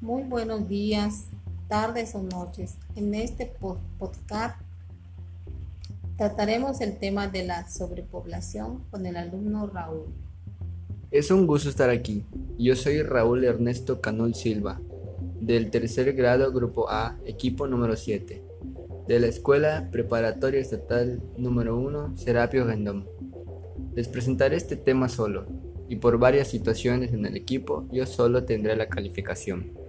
Muy buenos días, tardes o noches. En este podcast trataremos el tema de la sobrepoblación con el alumno Raúl. Es un gusto estar aquí. Yo soy Raúl Ernesto Canul Silva, del tercer grado Grupo A, equipo número 7, de la Escuela Preparatoria Estatal número 1, Serapio Gendom. Les presentaré este tema solo, y por varias situaciones en el equipo yo solo tendré la calificación.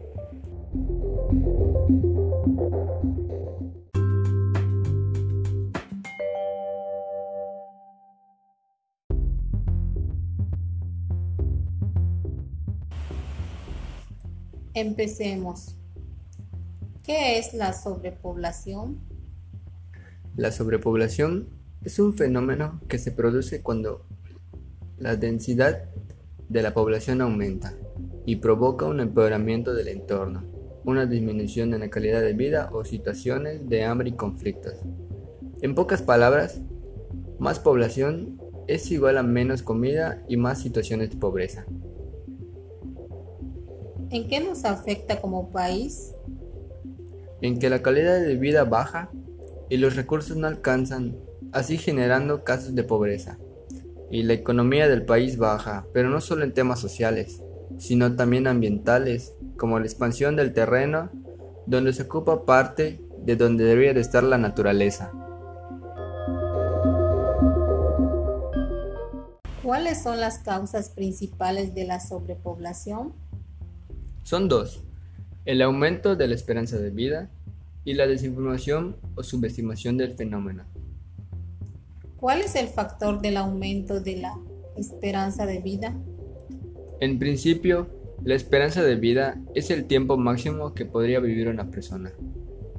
Empecemos. ¿Qué es la sobrepoblación? La sobrepoblación es un fenómeno que se produce cuando la densidad de la población aumenta y provoca un empeoramiento del entorno, una disminución en la calidad de vida o situaciones de hambre y conflictos. En pocas palabras, más población es igual a menos comida y más situaciones de pobreza. ¿En qué nos afecta como país? En que la calidad de vida baja y los recursos no alcanzan, así generando casos de pobreza. Y la economía del país baja, pero no solo en temas sociales, sino también ambientales, como la expansión del terreno, donde se ocupa parte de donde debería de estar la naturaleza. ¿Cuáles son las causas principales de la sobrepoblación? Son dos, el aumento de la esperanza de vida y la desinformación o subestimación del fenómeno. ¿Cuál es el factor del aumento de la esperanza de vida? En principio, la esperanza de vida es el tiempo máximo que podría vivir una persona,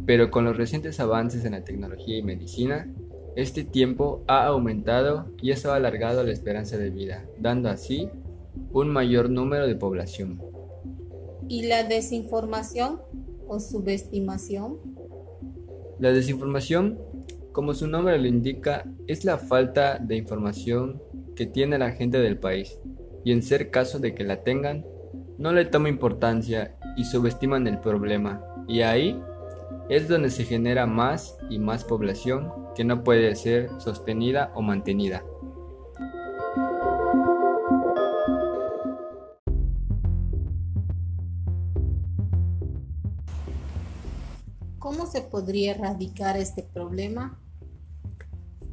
pero con los recientes avances en la tecnología y medicina, este tiempo ha aumentado y eso ha alargado la esperanza de vida, dando así un mayor número de población y la desinformación o subestimación? La desinformación, como su nombre lo indica, es la falta de información que tiene la gente del país y en ser caso de que la tengan, no le toma importancia y subestiman el problema y ahí es donde se genera más y más población que no puede ser sostenida o mantenida. ¿Cómo se podría erradicar este problema?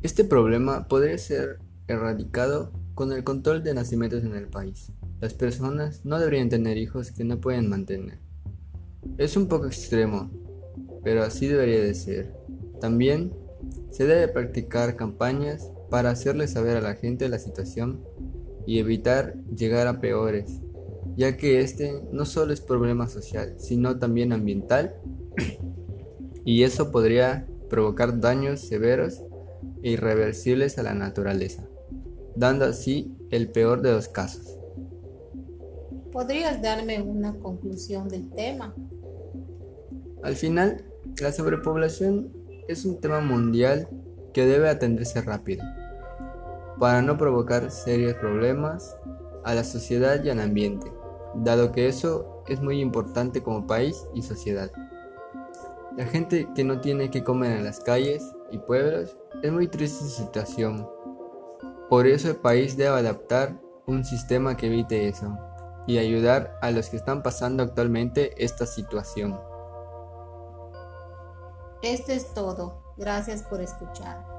Este problema podría ser erradicado con el control de nacimientos en el país. Las personas no deberían tener hijos que no pueden mantener. Es un poco extremo, pero así debería de ser. También se debe practicar campañas para hacerle saber a la gente la situación y evitar llegar a peores, ya que este no solo es problema social, sino también ambiental y eso podría provocar daños severos e irreversibles a la naturaleza, dando así el peor de los casos. ¿Podrías darme una conclusión del tema? Al final, la sobrepoblación es un tema mundial que debe atenderse rápido, para no provocar serios problemas a la sociedad y al ambiente, dado que eso es muy importante como país y sociedad. La gente que no tiene que comer en las calles y pueblos es muy triste situación. Por eso el país debe adaptar un sistema que evite eso y ayudar a los que están pasando actualmente esta situación. Esto es todo. Gracias por escuchar.